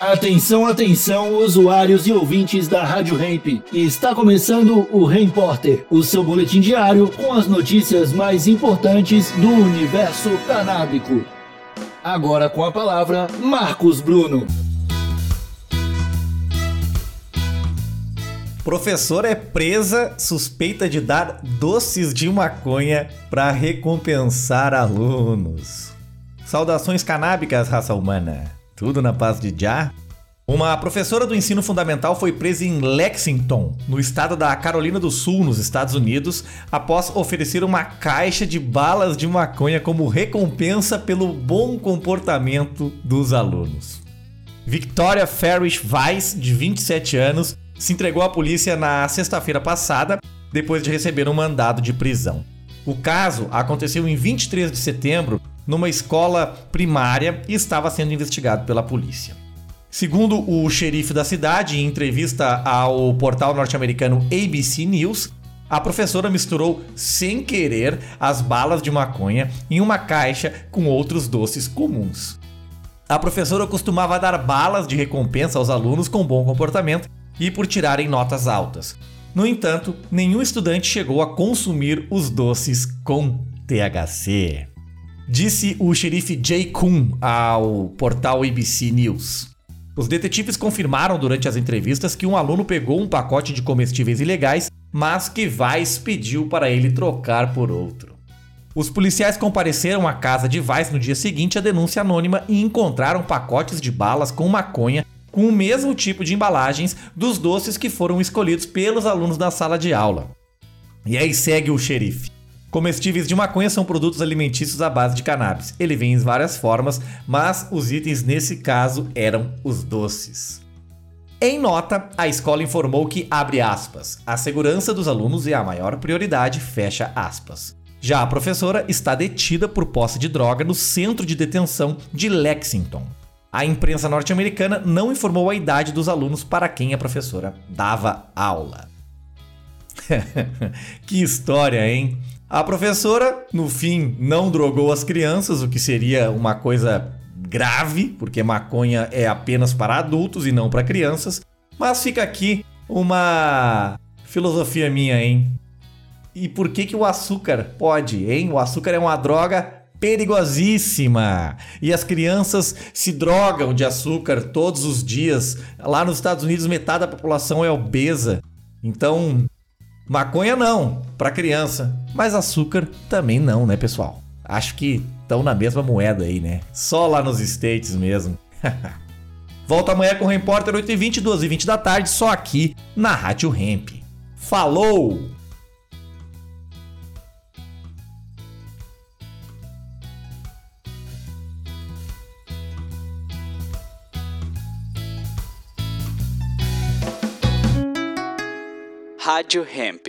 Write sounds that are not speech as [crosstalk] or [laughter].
Atenção, atenção, usuários e ouvintes da Rádio Hemp. Está começando o Repórter, o seu boletim diário com as notícias mais importantes do universo canábico. Agora com a palavra, Marcos Bruno. Professora é presa suspeita de dar doces de maconha para recompensar alunos. Saudações canábicas, raça humana. Tudo na paz de Já. Uma professora do ensino fundamental foi presa em Lexington, no estado da Carolina do Sul, nos Estados Unidos, após oferecer uma caixa de balas de maconha como recompensa pelo bom comportamento dos alunos. Victoria Ferris Weiss, de 27 anos, se entregou à polícia na sexta-feira passada, depois de receber um mandado de prisão. O caso aconteceu em 23 de setembro numa escola primária e estava sendo investigado pela polícia. Segundo o xerife da cidade, em entrevista ao portal norte-americano ABC News, a professora misturou sem querer as balas de maconha em uma caixa com outros doces comuns. A professora costumava dar balas de recompensa aos alunos com bom comportamento e por tirarem notas altas. No entanto, nenhum estudante chegou a consumir os doces com THC. Disse o xerife Jay Kuhn ao portal ABC News. Os detetives confirmaram durante as entrevistas que um aluno pegou um pacote de comestíveis ilegais, mas que Weiss pediu para ele trocar por outro. Os policiais compareceram à casa de Weiss no dia seguinte à denúncia anônima e encontraram pacotes de balas com maconha com o mesmo tipo de embalagens dos doces que foram escolhidos pelos alunos da sala de aula. E aí segue o xerife. Comestíveis de maconha são produtos alimentícios à base de cannabis. Ele vem em várias formas, mas os itens nesse caso eram os doces. Em nota, a escola informou que, abre aspas, a segurança dos alunos é a maior prioridade, fecha aspas. Já a professora está detida por posse de droga no centro de detenção de Lexington. A imprensa norte-americana não informou a idade dos alunos para quem a professora dava aula. [laughs] que história, hein? A professora, no fim, não drogou as crianças, o que seria uma coisa grave, porque maconha é apenas para adultos e não para crianças. Mas fica aqui uma filosofia minha, hein? E por que que o açúcar pode, hein? O açúcar é uma droga perigosíssima. E as crianças se drogam de açúcar todos os dias. Lá nos Estados Unidos, metade da população é obesa. Então, Maconha não, para criança. Mas açúcar também não, né, pessoal? Acho que estão na mesma moeda aí, né? Só lá nos States mesmo. [laughs] Volta amanhã com o Repórter 8h20, 12h20 da tarde, só aqui na Rádio Hemp. Falou! Rádio Hemp.